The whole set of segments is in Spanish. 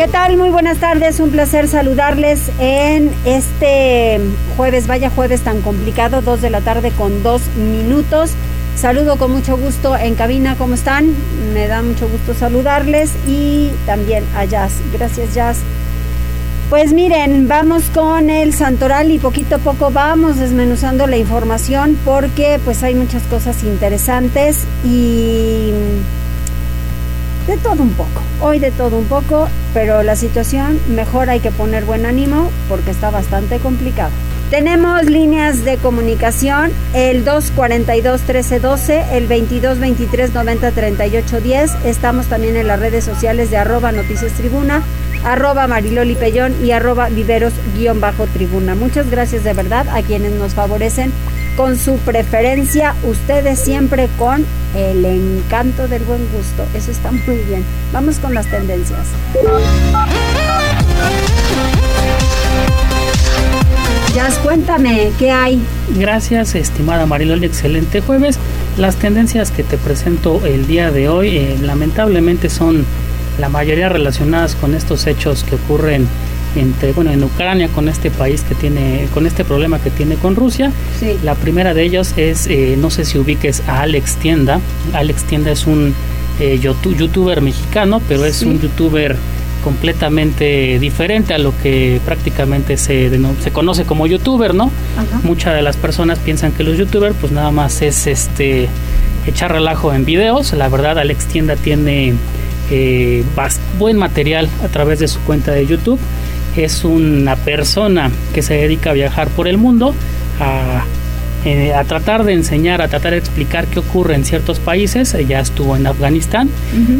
¿Qué tal? Muy buenas tardes, un placer saludarles en este jueves, vaya jueves tan complicado, dos de la tarde con dos minutos. Saludo con mucho gusto en cabina, ¿cómo están? Me da mucho gusto saludarles y también a Jazz. Gracias Jazz. Pues miren, vamos con el Santoral y poquito a poco vamos desmenuzando la información porque pues hay muchas cosas interesantes y de todo un poco, hoy de todo un poco, pero la situación mejor hay que poner buen ánimo porque está bastante complicada. Tenemos líneas de comunicación, el 242-1312, el 2223-903810. Estamos también en las redes sociales de arroba noticias tribuna, arroba mariloli pellón y arroba viveros-tribuna. Muchas gracias de verdad a quienes nos favorecen con su preferencia, ustedes siempre con el encanto del buen gusto. Eso está muy bien. Vamos con las tendencias. Jazz, cuéntame, ¿qué hay? Gracias, estimada Mariloli, excelente jueves. Las tendencias que te presento el día de hoy, eh, lamentablemente son la mayoría relacionadas con estos hechos que ocurren entre bueno en Ucrania con este país que tiene con este problema que tiene con Rusia. La primera de ellos es eh, no sé si ubiques a Alex Tienda. Alex Tienda es un eh, youtuber mexicano pero es un youtuber completamente diferente a lo que prácticamente se, se conoce como youtuber, ¿no? Muchas de las personas piensan que los youtubers pues nada más es este echar relajo en videos. La verdad Alex Tienda tiene eh, buen material a través de su cuenta de YouTube es una persona que se dedica a viajar por el mundo, a, eh, tratar de enseñar, a tratar de explicar qué ocurre en ciertos países. Ya estuvo en Afganistán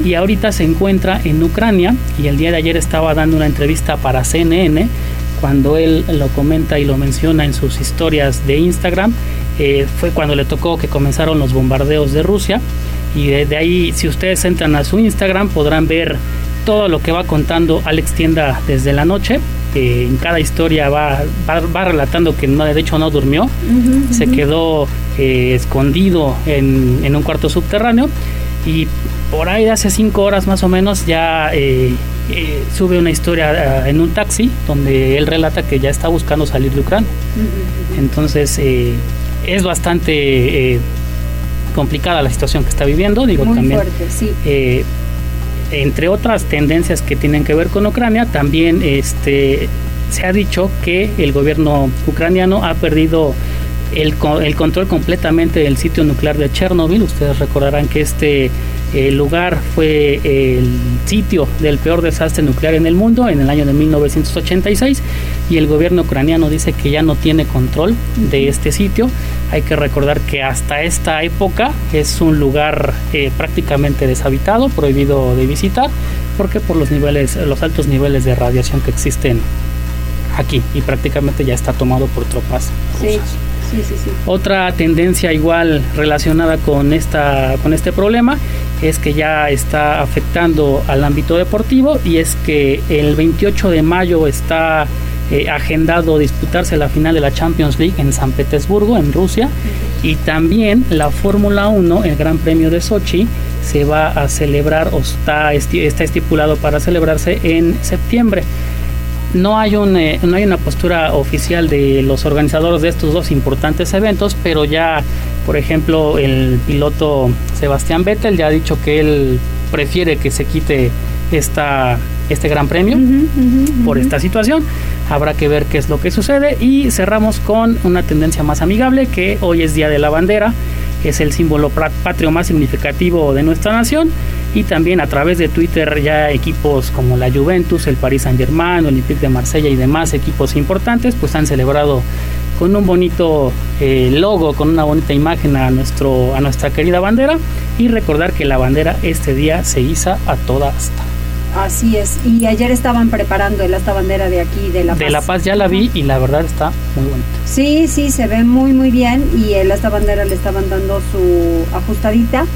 y ahorita se encuentra en Ucrania y el día de ayer estaba dando una entrevista para CNN cuando él lo comenta y lo menciona en sus historias de Instagram, eh, fue cuando le tocó que comenzaron los bombardeos de Rusia. Y de, ahí, si ustedes entran a su Instagram, podrán ver todo lo que va contando Alex Tienda desde la noche. en cada historia va, va, relatando que no, de hecho no durmió, se quedó eh, escondido en, en, un cuarto subterráneo y por ahí de hace cinco horas más o menos ya eh, eh, sube una historia en un taxi donde él relata que ya está buscando salir de Ucrania. Entonces es bastante complicada la situación que está viviendo, digo también. Fuerte, sí entre otras tendencias que tienen que ver con Ucrania, también este, se ha dicho que el gobierno ucraniano ha perdido el, el, control completamente del sitio nuclear de Chernobyl. Ustedes recordarán que este el lugar fue el sitio del peor desastre nuclear en el mundo en el año de 1986 y el gobierno ucraniano dice que ya no tiene control de este sitio. Hay que recordar que hasta esta época es un lugar eh, prácticamente deshabitado, prohibido de visitar, porque por los niveles, los altos niveles de radiación que existen aquí y prácticamente ya está tomado por tropas rusas. Otra tendencia igual relacionada con, esta, con este problema es que ya está afectando al ámbito deportivo y es que el 28 de mayo está eh, agendado disputarse la final de la Champions League en San Petersburgo, en Rusia, y también la Fórmula 1, el Gran Premio de Sochi, se va a celebrar o está, está estipulado para celebrarse en septiembre no hay, un, eh, no hay una postura oficial de los organizadores de estos dos importantes eventos, pero ya, por ejemplo, el piloto Sebastián Vettel ya ha dicho que él prefiere que se quite esta, este gran premio por esta situación. Habrá que ver qué es lo que sucede. Y cerramos con una tendencia más amigable que hoy es Día de la Bandera es el símbolo patrio más significativo de nuestra nación y también a través de Twitter ya equipos como la Juventus, el Paris Saint Germain, Olympique de Marsella y demás equipos importantes pues han celebrado con un bonito eh, logo, con una bonita imagen a, nuestro, a nuestra querida bandera y recordar que la bandera este día se iza a toda asta. Así es. Y ayer estaban preparando el esta bandera de aquí, de La Paz. De La Paz ya la vi y la verdad está muy bonita. Sí, sí, se ve muy, muy bien. Y el esta bandera le estaban dando su ajustadita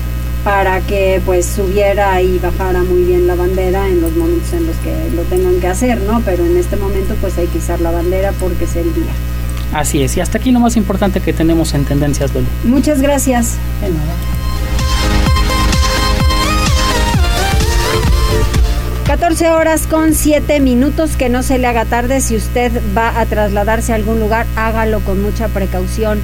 para que pues subiera y bajara muy bien la bandera en los momentos en los que lo tengan que hacer, ¿no? Pero en este momento pues hay que izar la bandera porque es el día. Así es, y hasta aquí lo más importante que tenemos en Tendencias, Loli. Muchas gracias. 14 horas con 7 minutos, que no se le haga tarde. Si usted va a trasladarse a algún lugar, hágalo con mucha precaución.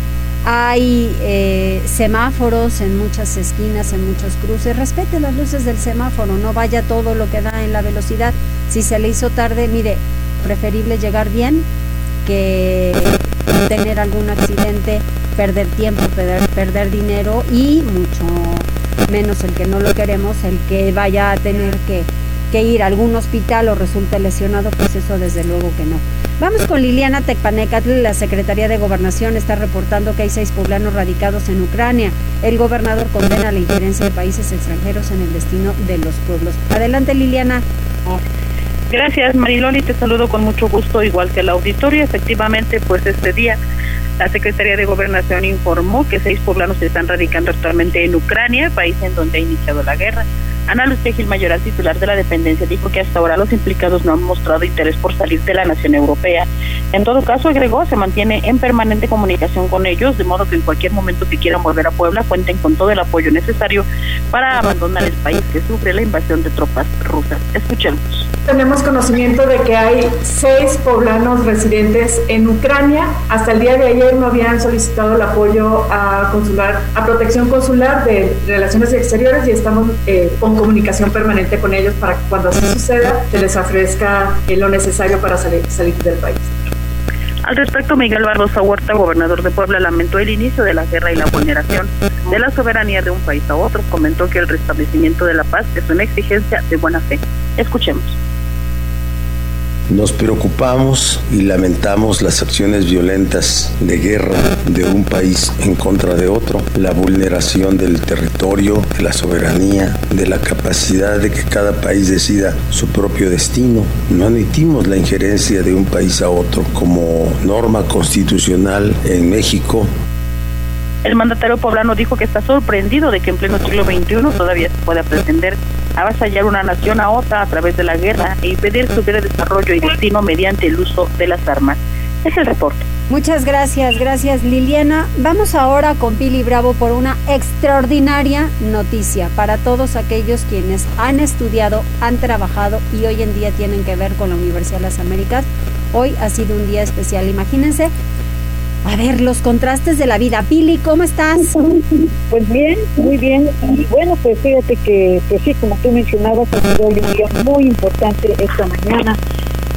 Hay eh, semáforos en muchas esquinas, en muchos cruces. Respete las luces del semáforo, no vaya todo lo que da en la velocidad. Si se le hizo tarde, mire, preferible llegar bien que tener algún accidente, perder tiempo, perder, perder dinero y mucho menos el que no lo queremos, el que vaya a tener que que ir a algún hospital o resulte lesionado, pues eso desde luego que no. Vamos con Liliana Tecpanecatl, la Secretaría de Gobernación está reportando que hay seis poblanos radicados en Ucrania. El gobernador condena la injerencia de países extranjeros en el destino de los pueblos. Adelante Liliana. Gracias Mariloli, te saludo con mucho gusto, igual que el auditorio. Efectivamente, pues este día la Secretaría de Gobernación informó que seis poblanos se están radicando actualmente en Ucrania, país en donde ha iniciado la guerra. Ana Lucía Gil Mayoral, titular de la dependencia, dijo que hasta ahora los implicados no han mostrado interés por salir de la nación europea. En todo caso, agregó, se mantiene en permanente comunicación con ellos, de modo que en cualquier momento que quieran volver a Puebla cuenten con todo el apoyo necesario para abandonar el país que sufre la invasión de tropas rusas. Escuchemos. Tenemos conocimiento de que hay seis poblanos residentes en Ucrania. Hasta el día de ayer no habían solicitado el apoyo a consular, a protección consular de relaciones exteriores y estamos eh, con comunicación permanente con ellos para que cuando así suceda se les ofrezca eh, lo necesario para salir, del país. Al respecto, Miguel Barbosa Huerta, gobernador de Puebla, lamentó el inicio de la guerra y la vulneración de la soberanía de un país a otro. Comentó que el restablecimiento de la paz es una exigencia de buena fe. Escuchemos. Nos preocupamos y lamentamos las acciones violentas de guerra de un país en contra de otro, la vulneración del territorio, de la soberanía, de la capacidad de que cada país decida su propio destino. No admitimos la injerencia de un país a otro como norma constitucional en México. El mandatario poblano dijo que está sorprendido de que en pleno siglo XXI todavía se pueda pretender avasallar una nación a otra a través de la guerra e impedir su vida desarrollo y destino mediante el uso de las armas. Es el reporte. Muchas gracias, gracias Liliana. Vamos ahora con Pili Bravo por una extraordinaria noticia para todos aquellos quienes han estudiado, han trabajado y hoy en día tienen que ver con la Universidad de las Américas. Hoy ha sido un día especial, imagínense, a ver, los contrastes de la vida. Pili, ¿cómo estás? Pues bien, muy bien. Y bueno, pues fíjate que, pues sí, como tú mencionabas, ha un día muy importante esta mañana,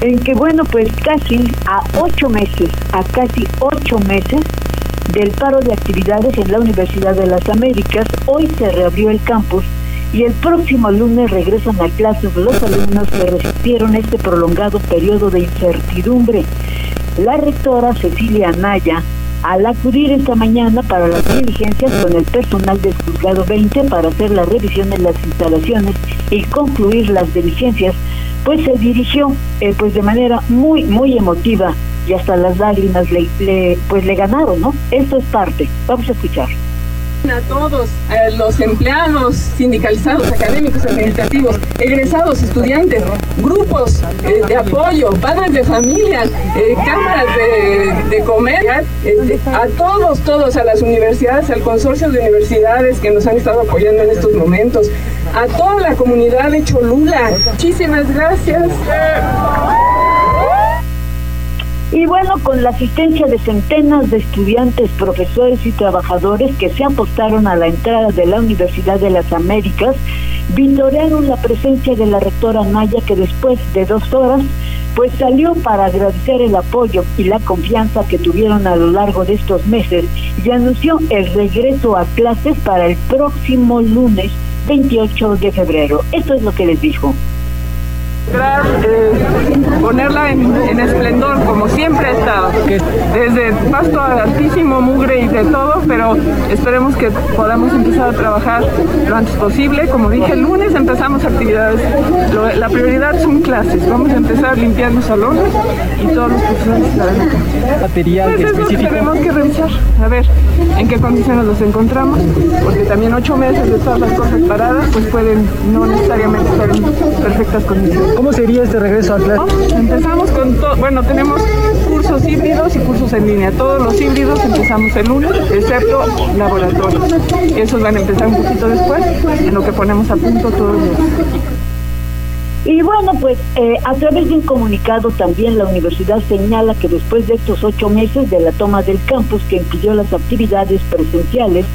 en que, bueno, pues casi a ocho meses, a casi ocho meses del paro de actividades en la Universidad de las Américas, hoy se reabrió el campus y el próximo lunes regresan a clases los alumnos que resistieron este prolongado periodo de incertidumbre. La rectora Cecilia Anaya, al acudir esta mañana para las diligencias con el personal del juzgado 20 para hacer la revisión de las instalaciones y concluir las diligencias, pues se dirigió eh, pues de manera muy muy emotiva y hasta las lágrimas le, pues le ganaron, ¿no? Esto es parte. Vamos a escuchar a todos los empleados sindicalizados, académicos, administrativos, egresados, estudiantes, grupos eh, de apoyo, padres de familia, eh, cámaras de, de comer, este, a todos, todos, a las universidades, al consorcio de universidades que nos han estado apoyando en estos momentos, a toda la comunidad de Cholula. Muchísimas gracias. Y bueno, con la asistencia de centenas de estudiantes, profesores y trabajadores que se apostaron a la entrada de la Universidad de las Américas, vitorearon la presencia de la rectora Naya que después de dos horas pues salió para agradecer el apoyo y la confianza que tuvieron a lo largo de estos meses y anunció el regreso a clases para el próximo lunes 28 de febrero. Esto es lo que les dijo. Eh, ponerla en, esplendor como siempre ha estado. Desde pasto altísimo, mugre y de todo, pero esperemos que podamos empezar a trabajar lo antes posible. Como dije, el lunes empezamos actividades. la prioridad son clases. Vamos a empezar los salones y todos los profesores estarán Material pues específico. tenemos que revisar, a ver en qué condiciones los encontramos, porque también ocho meses de todas las cosas paradas, pues pueden no necesariamente estar en perfectas condiciones. ¿Cómo sería este regreso a clase? Empezamos con todo, bueno, tenemos cursos híbridos y cursos en línea. Todos los híbridos empezamos el lunes, excepto laboratorios. Esos van a empezar un poquito después, en lo que ponemos a punto todos los y bueno, pues eh, a través de un comunicado también la universidad señala que después de estos ocho meses de la toma del campus que impidió las actividades presenciales,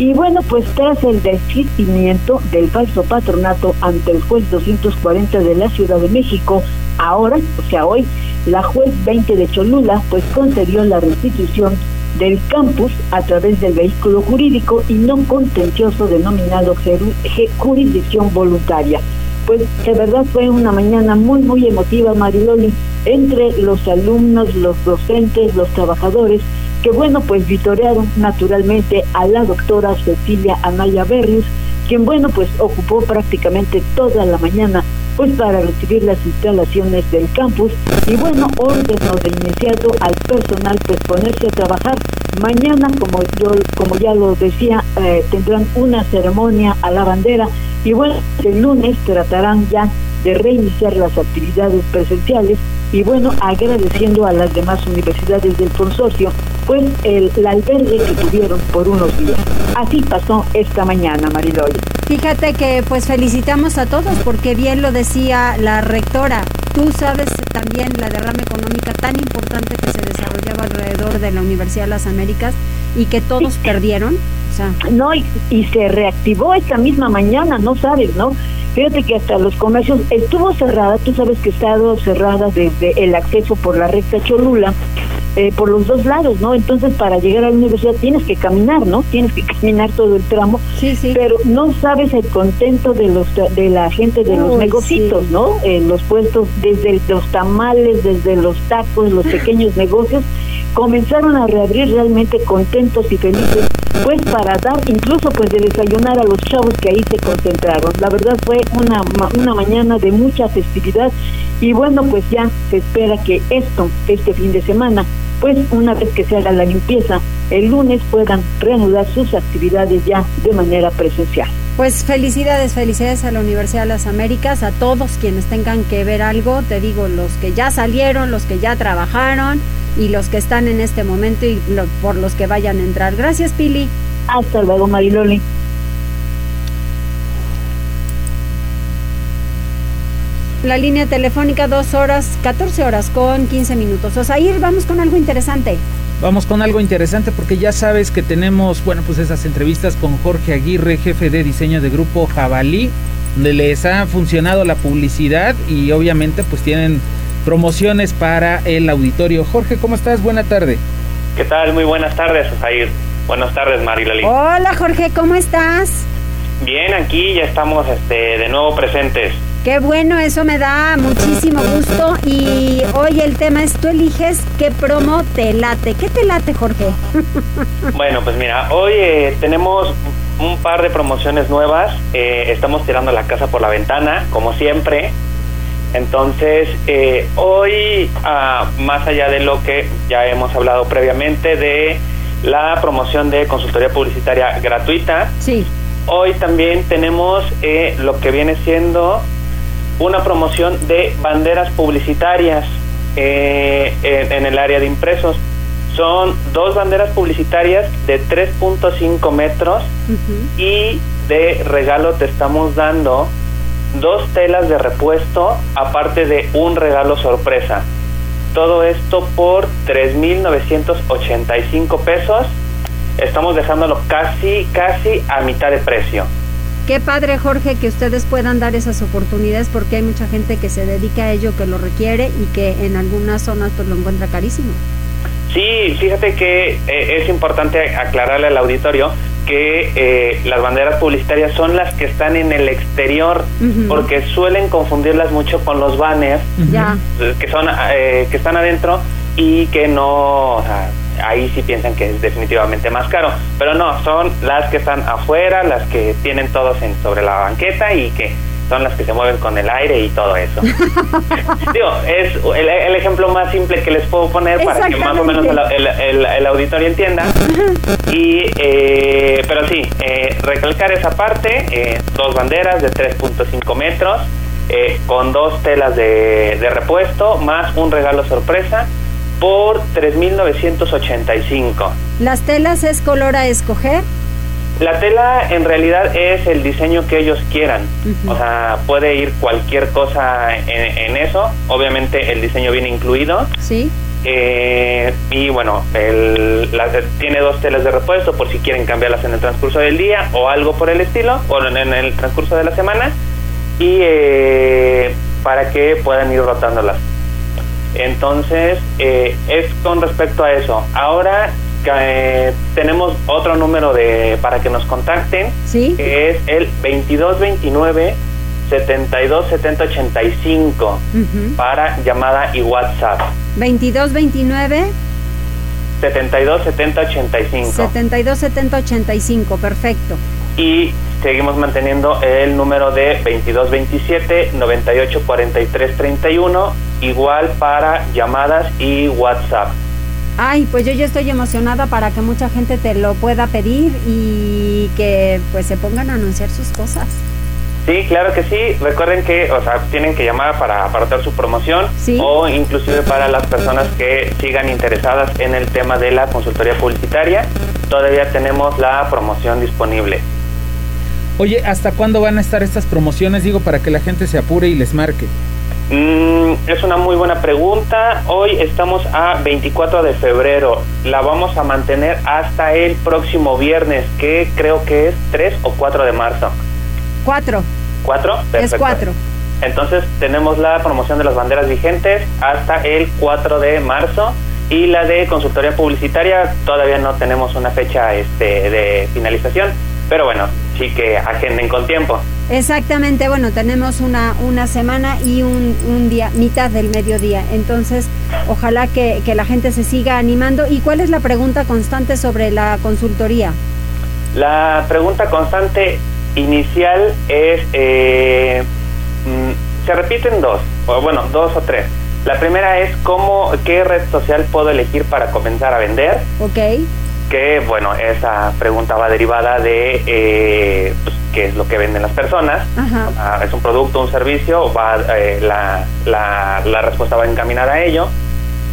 y bueno, pues tras el desistimiento del falso patronato ante el juez 240 de la Ciudad de México, ahora, o sea, hoy, la juez 20 de Cholula, pues concedió la restitución del campus a través del vehículo jurídico y no contencioso denominado jurisdicción voluntaria. Pues de verdad fue una mañana muy, muy emotiva, Mariloli, entre los alumnos, los docentes, los trabajadores, que bueno, pues vitorearon naturalmente a la doctora Cecilia Anaya Berrios, quien bueno, pues ocupó prácticamente toda la mañana pues para recibir las instalaciones del campus y bueno, ordenó de inmediato al personal pues ponerse a trabajar. Mañana, como yo como ya lo decía, eh, tendrán una ceremonia a la bandera y bueno, el lunes tratarán ya de reiniciar las actividades presenciales y bueno, agradeciendo a las demás universidades del consorcio, pues el, albergue que tuvieron por unos días. Así pasó esta mañana, Mariloy. Fíjate que pues felicitamos a todos porque bien lo decía la rectora. Tú sabes también la derrama económica tan importante que se desarrollaba alrededor de la Universidad de las Américas y que todos perdieron. No, y, y se reactivó esta misma mañana, no sabes, ¿no? Fíjate que hasta los comercios estuvo cerrada, tú sabes que ha estado cerrada desde el acceso por la recta Cholula, eh, por los dos lados, ¿no? Entonces para llegar a la universidad tienes que caminar, ¿no? Tienes que caminar todo el tramo, sí, sí. pero no sabes el contento de los de la gente de los negocios, ¿no? En los puestos, desde los tamales, desde los tacos, los pequeños negocios, comenzaron a reabrir realmente contentos y felices, pues para dar incluso pues de desayunar a los chavos que ahí se concentraron. La verdad fue una, una mañana de mucha festividad y bueno, pues ya se espera que esto, este fin de semana, pues una vez que se haga la limpieza, el lunes puedan reanudar sus actividades ya de manera presencial. Pues felicidades, felicidades a la Universidad de las Américas, a todos quienes tengan que ver algo, te digo, los que ya salieron, los que ya trabajaron, y los que están en este momento y por los que vayan a entrar. Gracias, Pili. Hasta luego, Mariloli. La línea telefónica, dos horas, 14 horas con 15 minutos. Osair, vamos con algo interesante. Vamos con algo interesante porque ya sabes que tenemos, bueno, pues esas entrevistas con Jorge Aguirre, jefe de diseño de grupo Jabalí, donde les ha funcionado la publicidad y obviamente pues tienen promociones para el auditorio. Jorge, ¿cómo estás? Buena tarde. ¿Qué tal? Muy buenas tardes, Osair. Buenas tardes, Marilali. Hola, Jorge, ¿cómo estás? Bien, aquí ya estamos este, de nuevo presentes. Qué bueno, eso me da muchísimo gusto. Y hoy el tema es, tú eliges qué promo te late. ¿Qué te late, Jorge? bueno, pues mira, hoy eh, tenemos un par de promociones nuevas. Eh, estamos tirando la casa por la ventana, como siempre. Entonces, eh, hoy, ah, más allá de lo que ya hemos hablado previamente de la promoción de consultoría publicitaria gratuita, sí. hoy también tenemos eh, lo que viene siendo una promoción de banderas publicitarias eh, en, el área de impresos. Son dos banderas publicitarias de 3.5 metros y de regalo te estamos dando dos telas de repuesto, aparte de un regalo sorpresa. Todo esto por 3.985 pesos. Estamos dejándolo casi, casi a mitad de precio. Qué padre, Jorge, que ustedes puedan dar esas oportunidades porque hay mucha gente que se dedica a ello, que lo requiere y que en algunas zonas pues lo encuentra carísimo. Sí, fíjate que eh, es importante aclararle al auditorio que eh, las banderas publicitarias son las que están en el exterior, porque suelen confundirlas mucho con los banners, que son eh, que están adentro y que no, o sea, ahí sí piensan que es definitivamente más caro, pero no, son las que están afuera, las que tienen todos en, sobre la banqueta y que son las que se mueven con el aire y todo eso. Digo, es el, ejemplo más simple que les puedo poner para que más o menos el, auditorio entienda. Y, eh, pero sí, eh, recalcar esa parte, eh, dos banderas de 3.5 metros, con dos telas de, de repuesto, más un regalo sorpresa por 3.985. ¿Las telas es color a escoger? La tela en realidad es el diseño que ellos quieran. O sea, puede ir cualquier cosa en, eso. Obviamente el diseño viene incluido. Sí. Eh, y bueno, el, tiene dos telas de repuesto por si quieren cambiarlas en el transcurso del día o algo por el estilo, o en, el transcurso de la semana. Y eh, para que puedan ir rotándolas. Entonces, eh, es con respecto a eso. Ahora eh, tenemos otro número de para que nos contacten, que es el 2229 72 70 85 para llamada y WhatsApp. 2229 72 70 85. 72 70 85, perfecto. Y seguimos manteniendo el número de 2227 98 43 31, igual para llamadas y WhatsApp. Ay, pues yo ya estoy emocionada para que mucha gente te lo pueda pedir y que pues se pongan a anunciar sus cosas. Sí, claro que sí. Recuerden que, o sea, tienen que llamar para apartar su promoción o inclusive para las personas que sigan interesadas en el tema de la consultoría publicitaria. Todavía tenemos la promoción disponible. Oye, ¿hasta cuándo van a estar estas promociones? Digo, para que la gente se apure y les marque. Mm, es una muy buena pregunta. Hoy estamos a 24 de febrero. La vamos a mantener hasta el próximo viernes, que creo que es 3 o 4 de marzo. 4. ¿4? Es 4. Entonces tenemos la promoción de las banderas vigentes hasta el 4 de marzo y la de consultoría publicitaria todavía no tenemos una fecha este, de finalización, pero bueno, sí que agenden con tiempo. Exactamente, bueno, tenemos una, una semana y un, un día, mitad del mediodía. Entonces, ojalá que, la gente se siga animando. ¿Y cuál es la pregunta constante sobre la consultoría? La pregunta constante inicial es, eh, mm, se repiten dos, o bueno, dos o tres. La primera es cómo, qué red social puedo elegir para comenzar a vender. Ok. Que bueno, esa pregunta va derivada de eh, pues, qué es lo que venden las personas. Ah, es un producto, un servicio, va, eh, la, la, respuesta va encaminada a ello.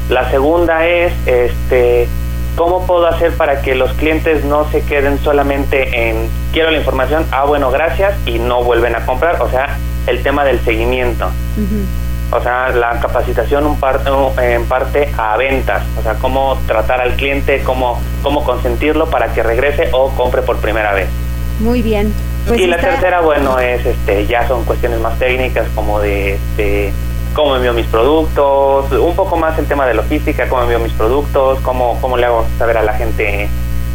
La segunda es, este, ¿cómo puedo hacer para que los clientes no se queden solamente en quiero la información, ah, bueno, gracias, y no vuelven a comprar? O sea, el tema del seguimiento. O sea, la capacitación un parte, en parte a ventas, o sea, cómo tratar al cliente, cómo, cómo consentirlo para que regrese o compre por primera vez. Muy bien. Pues y la tercera, bueno, es este, ya son cuestiones más técnicas como de, cómo envío mis productos, un poco más el tema de logística, cómo envío mis productos, cómo, cómo le hago saber a la gente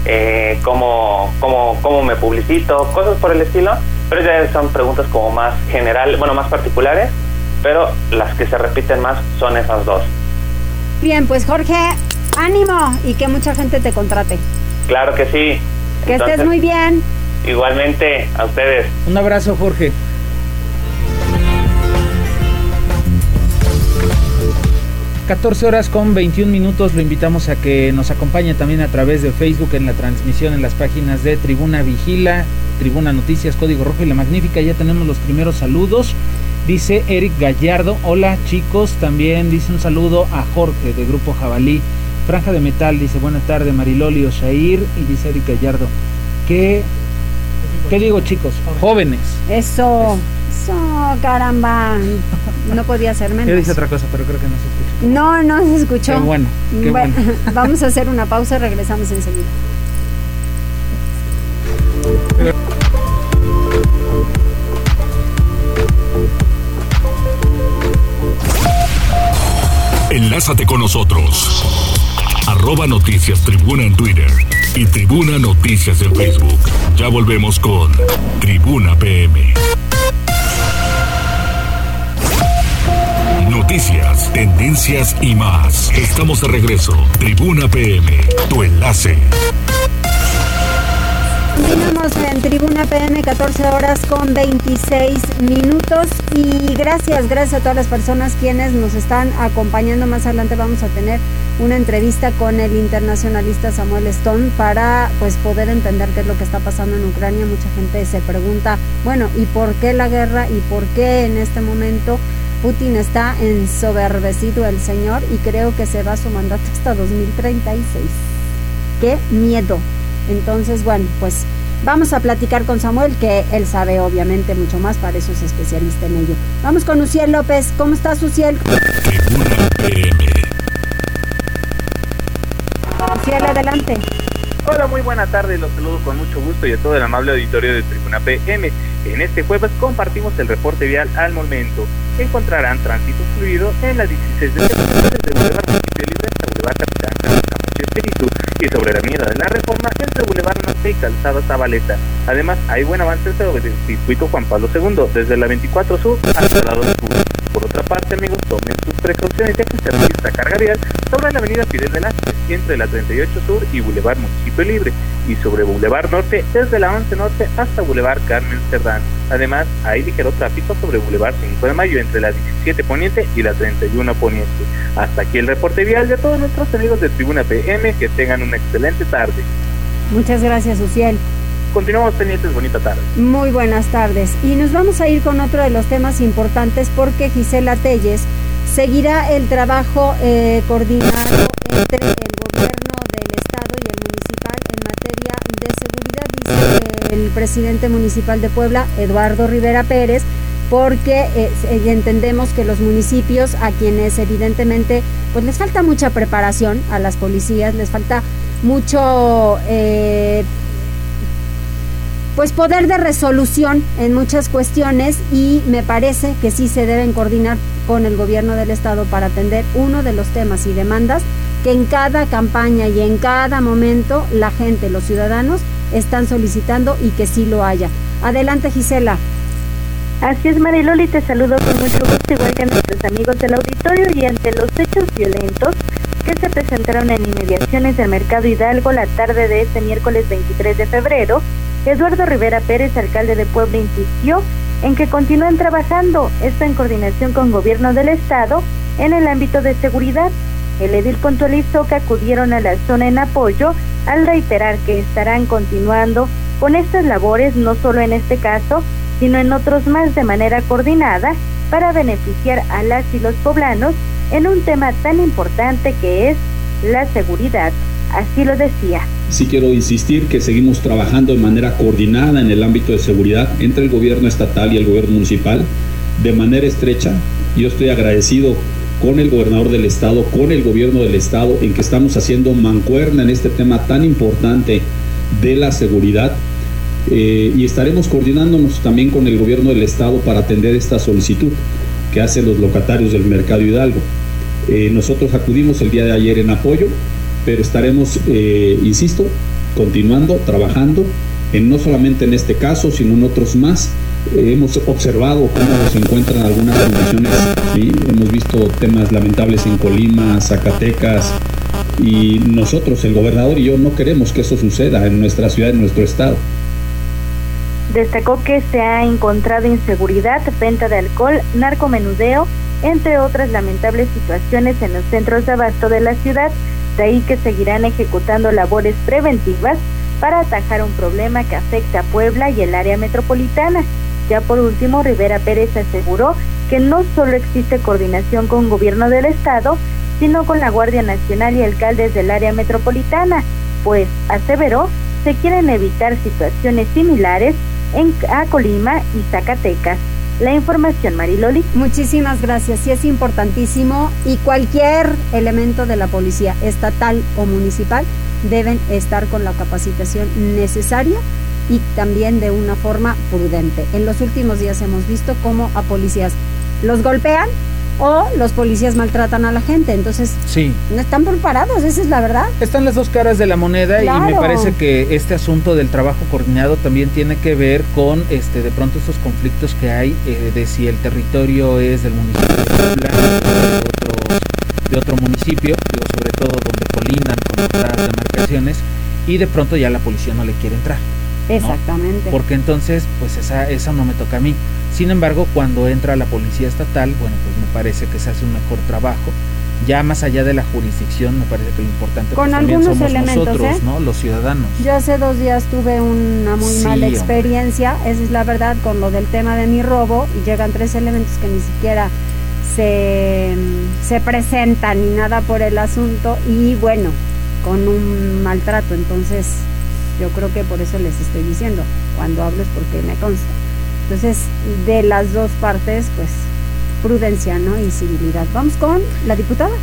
eh, cómo, cómo, cómo me publicito, cosas por el estilo, pero ya son preguntas como más general, bueno, más particulares, pero las que se repiten más son esas dos. Bien, pues Jorge, ánimo y que mucha gente te contrate. Claro que sí. Que estés muy bien. Igualmente, a ustedes. Un abrazo, Jorge. ...14 horas con 21 minutos... ...lo invitamos a que nos acompañe también a través de Facebook... ...en la transmisión en las páginas de Tribuna Vigila... ...Tribuna Noticias, Código Rojo y La Magnífica... ...ya tenemos los primeros saludos... Dice Eric Gallardo, hola chicos, también dice un saludo a Jorge de Grupo Jabalí. Franja de Metal dice, buena tarde Mariloli Oshair y dice Eric Gallardo, que ¿Qué digo, chicos? Jóvenes. Eso. Eso, caramba. No podía ser menos. Yo dije otra cosa, pero creo que no se escuchó. No, no se escuchó. Qué bueno. Qué bueno. Vamos a hacer una pausa y regresamos enseguida. Enlázate con nosotros. Arroba Noticias Tribuna en Twitter y Tribuna Noticias en Facebook. Ya volvemos con Tribuna PM. Noticias, tendencias y más. Estamos de regreso. Tribuna PM, tu enlace. Continuamos en Tribuna PM, 14 horas con 26 minutos. Y gracias, gracias a todas las personas quienes nos están acompañando. Más adelante vamos a tener una entrevista con el internacionalista Samuel Stone para pues poder entender qué es lo que está pasando en Ucrania. Mucha gente se pregunta, bueno, ¿y por qué la guerra? ¿Y por qué en este momento Putin está ensoberbecido el señor? Y creo que se va su mandato hasta 2036. ¡Qué miedo! Entonces, bueno, pues vamos a platicar con Samuel, que él sabe obviamente mucho más, para eso es especialista en ello. Vamos con Uciel López. ¿Cómo estás, Uciel? Uciel, adelante. Hola, muy buena tarde, los saludo con mucho gusto y a todo el amable auditorio de Tribuna PM. En este jueves compartimos el reporte vial al momento. Encontrarán tránsito fluido en la 16 de septiembre desde Boulevard Municipio Libre hasta Boulevard Capitán Carlos Espíritu y sobre la avenida de la Reforma entre Boulevard Norte y Calzada Zabaleta. Además, hay buen avance sobre el circuito Juan Pablo II, desde la 24 Sur hasta la 2 Sur. Parte, amigos, tomen sus precauciones ya que se registra carga vial sobre la avenida Fidel Velázquez entre la 38 Sur y Boulevard Municipio Libre y sobre Boulevard Norte desde la 11 Norte hasta Boulevard Carmen Cerdán. Además, hay ligero tráfico sobre Boulevard 5 de Mayo entre la 17 Poniente y la 31 Poniente. Hasta aquí el reporte vial de todos nuestros amigos de Tribuna PM. Que tengan una excelente tarde. Muchas gracias, Uciel. Continuamos pendientes, bonita tarde. Muy buenas tardes. Y nos vamos a ir con otro de los temas importantes porque Gisela Telles seguirá el trabajo eh, coordinado entre el gobierno del estado y el municipal en materia de seguridad, dice el presidente municipal de Puebla, Eduardo Rivera Pérez, porque eh, entendemos que los municipios a quienes evidentemente pues les falta mucha preparación a las policías, les falta mucho eh, pues poder de resolución en muchas cuestiones y me parece que sí se deben coordinar con el gobierno del estado para atender uno de los temas y demandas que en cada campaña y en cada momento la gente, los ciudadanos están solicitando y que sí lo haya. Adelante Gisela. Así es, Mariloli, te saludo con mucho gusto, igual que a nuestros amigos del auditorio, y ante los hechos violentos que se presentaron en inmediaciones del Mercado Hidalgo la tarde de este miércoles 23 de febrero, Eduardo Rivera Pérez, alcalde de Puebla, insistió en que continúen trabajando, esto en coordinación con gobierno del Estado, en el ámbito de seguridad. El edil puntualizó que acudieron a la zona en apoyo al reiterar que estarán continuando con estas labores, no solo en este caso, sino en otros más de manera coordinada para beneficiar a las y los poblanos en un tema tan importante que es la seguridad. Así lo decía. Sí quiero insistir que seguimos trabajando de manera coordinada en el ámbito de seguridad entre el gobierno estatal y el gobierno municipal de manera estrecha. Yo estoy agradecido con el gobernador del estado, con el gobierno del estado, en que estamos haciendo mancuerna en este tema tan importante de la seguridad. Eh, y estaremos coordinándonos también con el gobierno del estado para atender esta solicitud que hacen los locatarios del mercado Hidalgo. Eh, nosotros acudimos el día de ayer en apoyo, pero estaremos, eh, insisto, continuando, trabajando, en, no solamente en este caso, sino en otros más. Eh, hemos observado cómo se encuentran algunas condiciones, hemos visto temas lamentables en Colima, Zacatecas, y nosotros, el gobernador y yo, no queremos que eso suceda en nuestra ciudad, en nuestro estado. Destacó que se ha encontrado inseguridad, venta de alcohol, narcomenudeo, entre otras lamentables situaciones en los centros de abasto de la ciudad, de ahí que seguirán ejecutando labores preventivas para atajar un problema que afecta a Puebla y el área metropolitana. Ya por último, Rivera Pérez aseguró que no solo existe coordinación con gobierno del estado, sino con la Guardia Nacional y alcaldes del área metropolitana, pues, aseveró, se quieren evitar situaciones similares en a Colima y Zacatecas. La información, Mariloli. Muchísimas gracias. Sí, es importantísimo y cualquier elemento de la policía, estatal o municipal, deben estar con la capacitación necesaria y también de una forma prudente. En los últimos días hemos visto cómo a policías los golpean o los policías maltratan a la gente. Entonces, sí. no están preparados, esa es la verdad. Están las dos caras de la moneda y me parece que este asunto del trabajo coordinado también tiene que ver con este de pronto estos conflictos que hay eh, de si el territorio es del municipio de Puebla o de, otro municipio, digo sobre todo donde colinan con otras demarcaciones y de pronto ya la policía no le quiere entrar. Exactamente. Porque entonces, pues esa, esa no me toca a mí. Sin embargo, cuando entra la policía estatal, bueno, pues me parece que se hace un mejor trabajo. Ya más allá de la jurisdicción, me parece que lo importante Con pues, algunos somos elementos, nosotros, ¿eh? ¿no? Los ciudadanos. Yo hace dos días tuve una muy Sí, mala hombre. experiencia, esa es la verdad, con lo del tema de mi robo, y llegan tres elementos que ni siquiera se, se presentan ni nada por el asunto, y bueno, con un maltrato, entonces yo creo que por eso les estoy diciendo, cuando hablo es porque me consta. Entonces, de las dos partes, pues prudencia, ¿no? Y civilidad. Vamos con la diputada.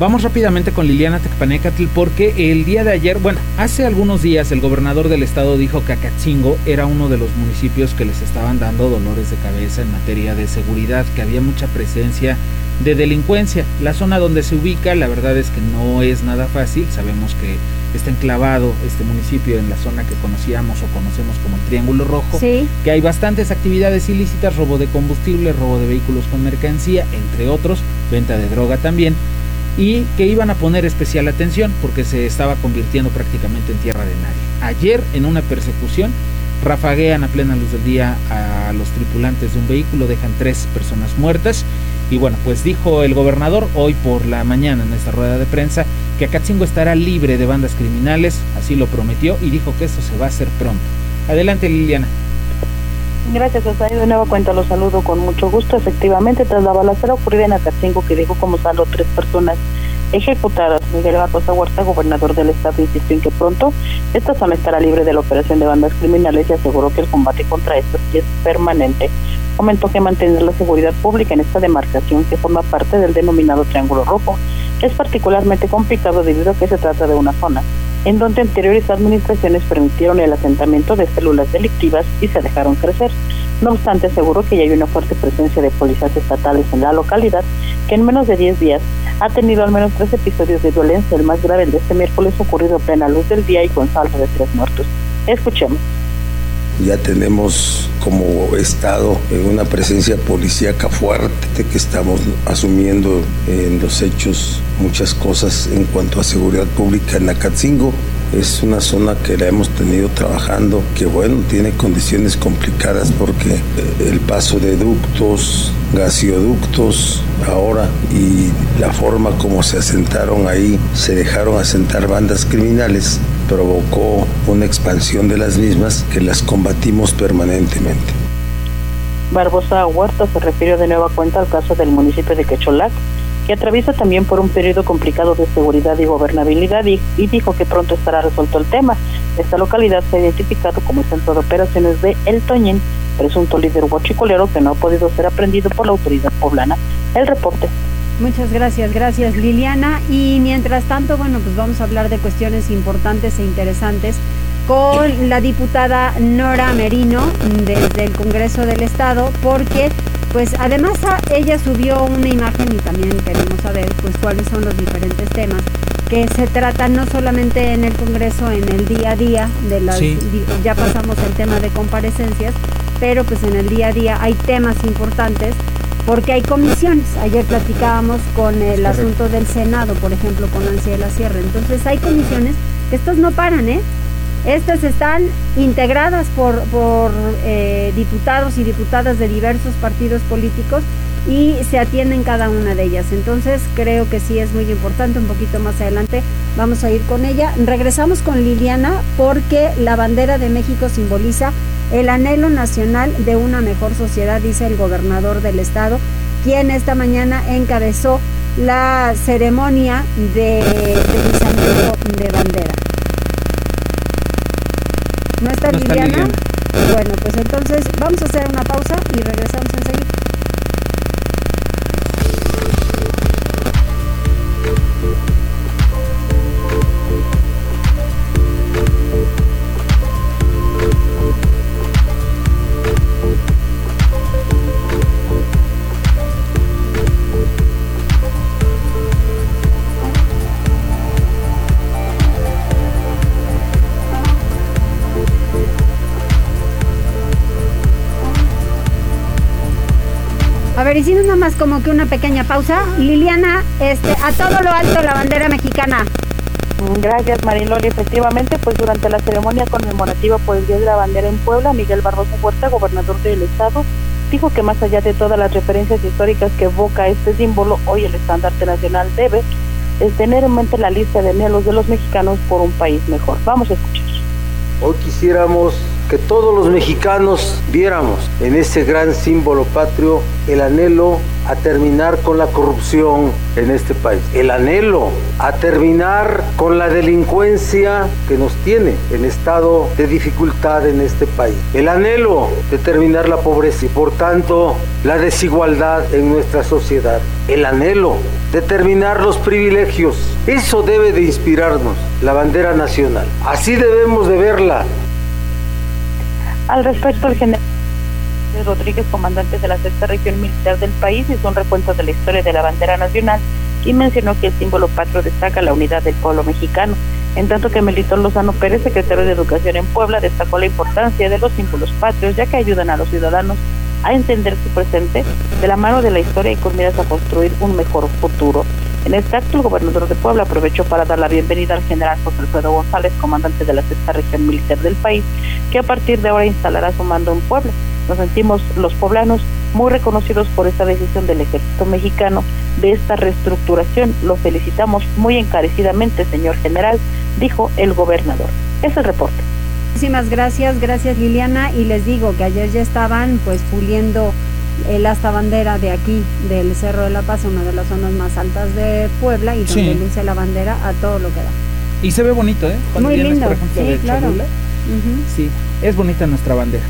Vamos rápidamente con Liliana Tecpanecatl porque el día de ayer, bueno, hace algunos días el gobernador del estado dijo que Acatzingo era uno de los municipios que les estaban dando dolores de cabeza en materia de seguridad, que había mucha presencia de delincuencia. La zona donde se ubica, la verdad es que no es nada fácil, sabemos que está enclavado este municipio en la zona que conocíamos o conocemos como el Triángulo Rojo, Sí. que hay bastantes actividades ilícitas, robo de combustible, robo de vehículos con mercancía, entre otros, venta de droga también, y que iban a poner especial atención porque se estaba convirtiendo prácticamente en tierra de nadie. Ayer, en una persecución, rafaguean a plena luz del día a los tripulantes de un vehículo, dejan tres personas muertas. Y bueno, pues dijo el gobernador hoy por la mañana en esta rueda de prensa que Acatzingo estará libre de bandas criminales, así lo prometió y dijo que esto se va a hacer pronto. Adelante Liliana. Gracias, Osay. De nueva cuenta los saludo con mucho gusto. Efectivamente, tras la balacera ocurrida en Acatingo, que dejó como saldo tres personas ejecutadas, Miguel Barbosa Huerta, gobernador del estado, insistió en que pronto esta zona estará libre de la operación de bandas criminales y aseguró que el combate contra estas sí es permanente. Comentó que mantener la seguridad pública en esta demarcación, que forma parte del denominado Triángulo Rojo, es particularmente complicado debido a que se trata de una zona en donde anteriores administraciones permitieron el asentamiento de células delictivas y se dejaron crecer. No obstante, aseguró que ya hay una fuerte presencia de policías estatales en la localidad, que en menos de 10 días ha tenido al menos tres episodios de violencia, el más grave de este miércoles ocurrido a plena luz del día y con saldo de tres muertos. Escuchemos. Ya tenemos como Estado una presencia policíaca fuerte que estamos asumiendo en los hechos muchas cosas en cuanto a seguridad pública en Acatzingo. Es una zona que la hemos tenido trabajando, que bueno, tiene condiciones complicadas porque eh, el paso de ductos, gasoductos ahora y la forma como se asentaron ahí, se dejaron asentar bandas criminales, provocó una expansión de las mismas que las combatimos permanentemente. Barbosa Huerta se refirió de nueva cuenta al caso del municipio de Quecholac, que atraviesa también por un periodo complicado de seguridad y gobernabilidad y, dijo que pronto estará resuelto el tema. Esta localidad se ha identificado como el centro de operaciones de El Toñín, presunto líder huachicolero que no ha podido ser aprendido por la autoridad poblana. El reporte. Muchas gracias, gracias Liliana. Y mientras tanto, bueno, pues vamos a hablar de cuestiones importantes e interesantes con la diputada Nora Merino desde el Congreso del Estado, porque pues además ella subió una imagen y también queremos saber pues cuáles son los diferentes temas que se tratan no solamente en el Congreso, en el día a día de las Sí. ya pasamos el tema de comparecencias, pero pues en el día a día hay temas importantes porque hay comisiones. Ayer platicábamos con el correcto. asunto del Senado, por ejemplo, con Nancy de la Sierra. Entonces hay comisiones que estas no paran, ¿eh? Estas están integradas por, por eh, diputados y diputadas de diversos partidos políticos y se atienden cada una de ellas. Entonces creo que sí es muy importante. Un poquito más adelante vamos a ir con ella. Regresamos con Liliana porque la bandera de México simboliza el anhelo nacional de una mejor sociedad, dice el gobernador del estado, quien esta mañana encabezó la ceremonia de, de de bandera. ¿No está, No está Liliana? Liliana. Bueno, pues entonces vamos a hacer una pausa y regresamos enseguida. Ver, hicimos nada más como que una pequeña pausa. Liliana, este, a todo lo alto la bandera mexicana. Gracias, Mariloli. Efectivamente, pues durante la ceremonia conmemorativa por el Día de la Bandera en Puebla, Miguel Barroso Huerta, gobernador del estado, dijo que más allá de todas las referencias históricas que evoca este símbolo, hoy el estandarte nacional debe es tener en mente la lista de anhelos de los mexicanos por un país mejor. Vamos a escuchar. Hoy quisiéramos que todos los mexicanos viéramos en ese gran símbolo patrio el anhelo a terminar con la corrupción en este país, el anhelo a terminar con la delincuencia que nos tiene en estado de dificultad en este país, el anhelo de terminar la pobreza y por tanto la desigualdad en nuestra sociedad, el anhelo de terminar los privilegios. Eso debe de inspirarnos, la bandera nacional. Así debemos de verla al respecto, el general Rodríguez, comandante de la sexta región militar del país, hizo un recuento de la historia de la bandera nacional y mencionó que el símbolo patrio destaca la unidad del pueblo mexicano. En tanto que Melitón Lozano Pérez, secretario de Educación en Puebla, destacó la importancia de los símbolos patrios, ya que ayudan a los ciudadanos a entender su presente de la mano de la historia y con miras a construir un mejor futuro. En este acto, el gobernador de Puebla aprovechó para dar la bienvenida al general José Alfredo González, comandante de la sexta región militar del país, que a partir de ahora instalará su mando en Puebla. Nos sentimos los poblanos muy reconocidos por esta decisión del ejército mexicano de esta reestructuración. Lo felicitamos muy encarecidamente, señor general, dijo el gobernador. Es el reporte. Muchísimas gracias, gracias Liliana. Y les digo que ayer ya estaban pues puliendo el asta bandera de aquí, del Cerro de la Paz, una de las zonas más altas de Puebla y donde luce la bandera a todo lo que da. Y se ve bonito, ¿eh? Muy lindo, sí, claro. Sí, es bonita nuestra bandera.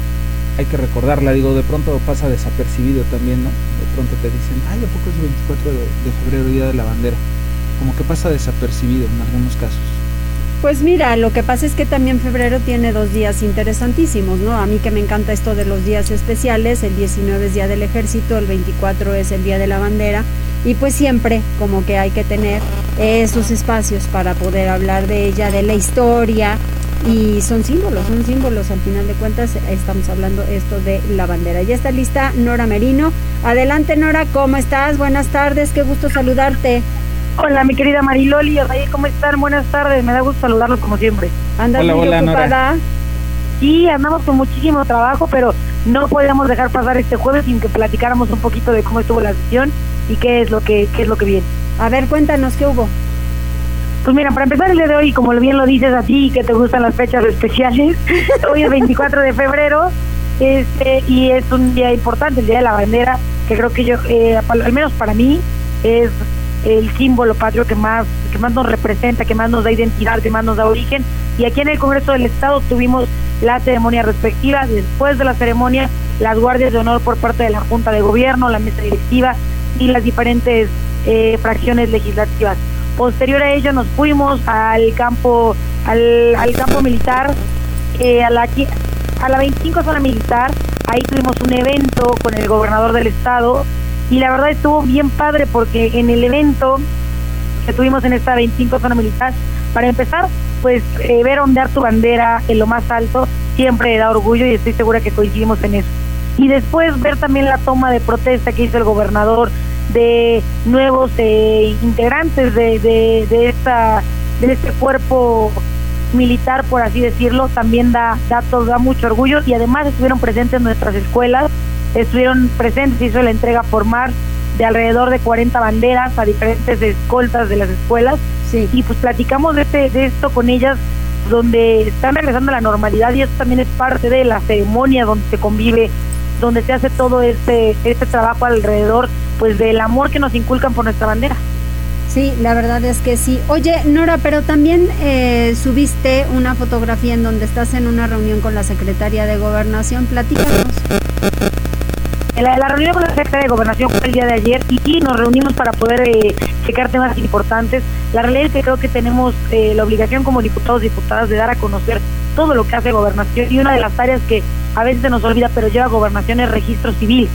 Hay que recordarla, digo, de pronto pasa desapercibido también, ¿no? De pronto te dicen, ay, ¿a poco es el 24 de, de febrero, Día de la Bandera? Como que pasa desapercibido en algunos casos. Pues mira, lo que pasa es que también febrero tiene dos días interesantísimos, ¿no? A mí que me encanta esto de los días especiales, el 19 es Día del Ejército, el 24 es el Día de la Bandera, y pues siempre como que hay que tener esos espacios para poder hablar de ella, de la historia, y son símbolos, son símbolos, al final de cuentas estamos hablando esto de la bandera. Ya está lista Nora Merino. Adelante Nora, ¿cómo estás? Buenas tardes, qué gusto saludarte. Hola, mi querida Mariloli, ¿cómo están? Buenas tardes, me da gusto saludarlos como siempre. ¿Andas muy ocupada? Sí, andamos con muchísimo trabajo, pero no podemos dejar pasar este jueves sin que platicáramos un poquito de cómo estuvo la sesión y qué es lo que qué es lo que viene. A ver, cuéntanos qué hubo. Pues mira, para empezar el día de hoy, como bien lo dices a ti, que te gustan las fechas especiales, hoy es 24 de febrero este y es un día importante, el Día de la Bandera, que creo que yo, eh, al menos para mí, es el símbolo patrio que más, que más nos representa, que más nos da identidad, que más nos da origen. Y aquí en el Congreso del Estado tuvimos la ceremonia respectiva. Después de la ceremonia, las guardias de honor por parte de la Junta de Gobierno, la mesa directiva y las diferentes eh, fracciones legislativas. Posterior a ello nos fuimos al campo, al, al campo militar, eh, a la a la 25 zona militar. Ahí tuvimos un evento con el gobernador del estado y la verdad estuvo bien padre porque en el evento que tuvimos en esta 25 zona militar, para empezar, pues eh, ver ondear tu bandera en lo más alto siempre da orgullo y estoy segura que coincidimos en eso. Y después ver también la toma de protesta que hizo el gobernador de nuevos eh, integrantes de, de, de, esta, de este cuerpo militar, por así decirlo, también da, da, da mucho orgullo y además estuvieron presentes en nuestras escuelas estuvieron presentes, hizo la entrega formal de alrededor de 40 banderas a diferentes escoltas de las escuelas sí. y pues platicamos de, este, de esto con ellas donde están regresando a la normalidad y esto también es parte de la ceremonia donde se convive, donde se hace todo este, este trabajo alrededor pues del amor que nos inculcan por nuestra bandera. Sí, la verdad es que sí. Oye, Nora, pero también eh, subiste una fotografía en donde estás en una reunión con la secretaria de Gobernación. Platícanos. La, la, reunión con la Secretaría de Gobernación fue el día de ayer y, nos reunimos para poder eh, checar temas importantes. La realidad es que creo que tenemos eh, la obligación como diputados y diputadas de dar a conocer todo lo que hace Gobernación y una de las áreas que a veces se nos olvida pero lleva Gobernación es registro civil.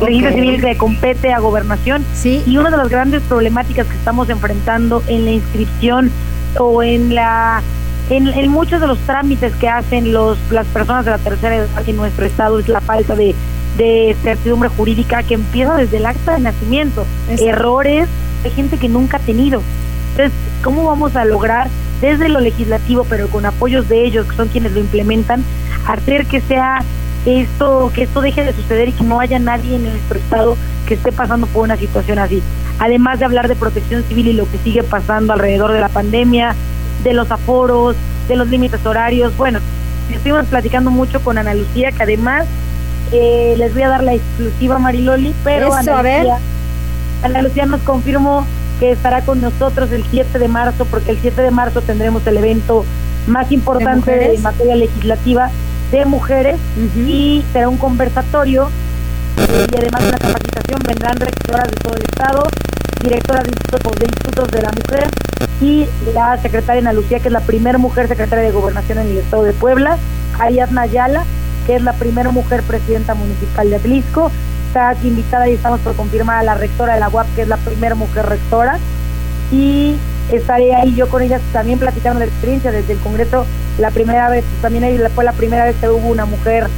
Registro civil que compete a Gobernación. Sí. Y una de las grandes problemáticas que estamos enfrentando en la inscripción o en la en, en, muchos de los trámites que hacen los las personas de la tercera edad en nuestro estado es la falta de de certidumbre jurídica que empieza desde el acta de nacimiento, errores de gente que nunca ha tenido. Entonces, ¿cómo vamos a lograr desde lo legislativo, pero con apoyos de ellos, que son quienes lo implementan, hacer que sea esto, que esto deje de suceder y que no haya nadie en nuestro estado que esté pasando por una situación así? Además de hablar de protección civil y lo que sigue pasando alrededor de la pandemia, de los aforos, de los límites horarios, bueno, estuvimos platicando mucho con Ana Lucía, que además eh, les voy a dar la exclusiva Mariloli, pero Ana, Lucía, Ana Lucía nos confirmó que estará con nosotros el 7 de marzo, porque el 7 de marzo tendremos el evento más importante ¿De, materia legislativa de mujeres y será un conversatorio y además una capacitación. Vendrán rectoras de todo el estado, directoras de institutos, de institutos de la mujer y la secretaria Ana Lucía, que es la primera mujer secretaria de gobernación en el estado de Puebla, Ariadna Ayala, que es la primera mujer presidenta municipal de Atlisco. Está aquí invitada y estamos por confirmar a la rectora de la UAP, que es la primera mujer rectora. Y estaré ahí yo con ellas también platicando la experiencia desde el Congreso. La primera vez, también ahí fue la primera vez que hubo una mujer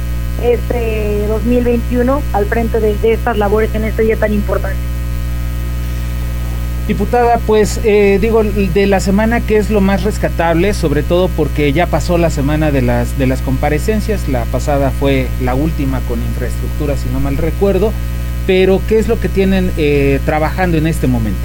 este 2021 al frente de, de estas labores en este día tan importante. Diputada, pues eh, digo, de la semana que es lo más rescatable, sobre todo porque ya pasó la semana de las, de las comparecencias, la pasada fue la última con infraestructura, si no mal recuerdo, pero ¿qué es lo que tienen eh, trabajando en este momento?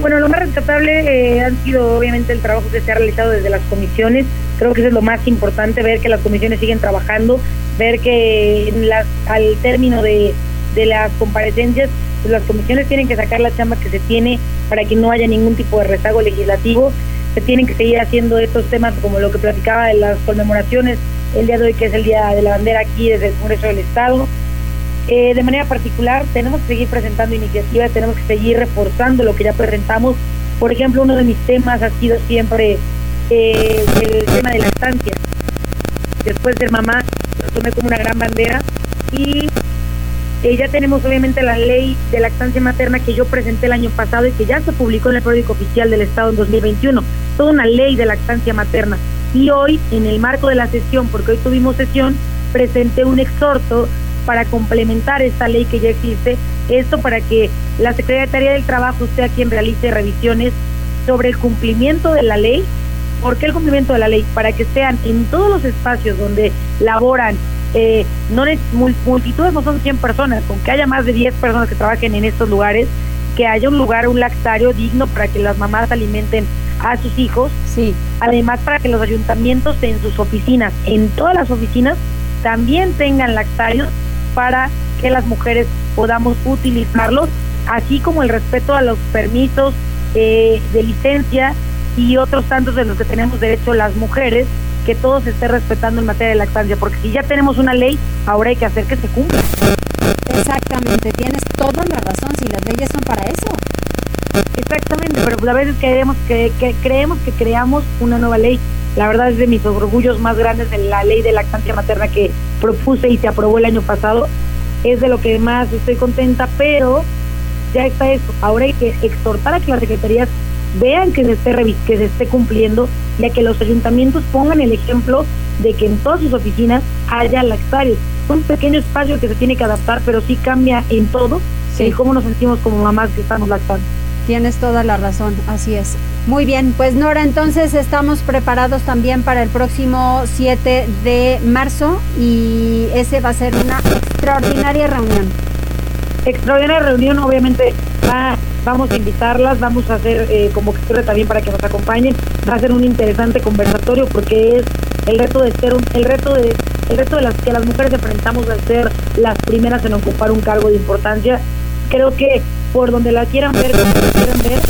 Bueno, lo más rescatable eh, han sido obviamente el trabajo que se ha realizado desde las comisiones, creo que eso es lo más importante, ver que las comisiones siguen trabajando, ver que las, al término de, de las comparecencias las comisiones tienen que sacar la chamba que se tiene para que no haya ningún tipo de rezago legislativo. Se tienen que seguir haciendo estos temas como lo que platicaba de las conmemoraciones el día de hoy, que es el Día de la Bandera aquí desde el Congreso del Estado. Eh, de manera particular, tenemos que seguir presentando iniciativas, tenemos que seguir reforzando lo que ya presentamos. Por ejemplo, uno de mis temas ha sido siempre eh, el tema de la estancia. Después de mamá, lo tomé como una gran bandera y eh, ya tenemos obviamente la ley de lactancia materna que yo presenté el año pasado y que ya se publicó en el periódico oficial del Estado en 2021. Toda una ley de lactancia materna. Y hoy, en el marco de la sesión, porque hoy tuvimos sesión, presenté un exhorto para complementar esta ley que ya existe. Esto para que la Secretaría del Trabajo sea quien realice revisiones sobre el cumplimiento de la ley. ¿Por qué el cumplimiento de la ley? Para que sean en todos los espacios donde laboran eh, no es multitudes no son 100 personas, con que haya más de 10 personas que trabajen en estos lugares, que haya un lugar, un lactario digno para que las mamás alimenten a sus hijos. Sí. Además, para que los ayuntamientos en sus oficinas, en todas las oficinas, también tengan lactarios para que las mujeres podamos utilizarlos, así como el respeto a los permisos eh, de licencia y otros tantos de los que tenemos derecho las mujeres que todo se esté respetando en materia de lactancia, porque si ya tenemos una ley, ahora hay que hacer que se cumpla. Exactamente, tienes toda la razón, si las leyes son para eso. Exactamente, pero pues a veces creemos que, que, creemos que creamos una nueva ley. La verdad es de mis orgullos más grandes en la ley de lactancia materna que propuse y se aprobó el año pasado. Es de lo que más estoy contenta, pero ya está eso. Ahora hay que exhortar a que las secretarías vean que se esté que se esté cumpliendo y a que los ayuntamientos pongan el ejemplo de que en todas sus oficinas haya lactarios. Un pequeño espacio que se tiene que adaptar, pero sí cambia en todo sí. cómo nos sentimos como mamás que estamos lactando. Tienes toda la razón, así es. Muy bien, pues Nora, entonces estamos preparados también para el próximo 7 de marzo y ese va a ser una extraordinaria reunión. Extraordinaria reunión, obviamente va vamos a invitarlas, vamos a hacer eh, como que también para que nos acompañen, va a ser un interesante conversatorio porque es el reto de ser un, el reto de el reto de las que las mujeres enfrentamos al ser las primeras en ocupar un cargo de importancia. Creo que por donde la quieran ver, como la quieran ver,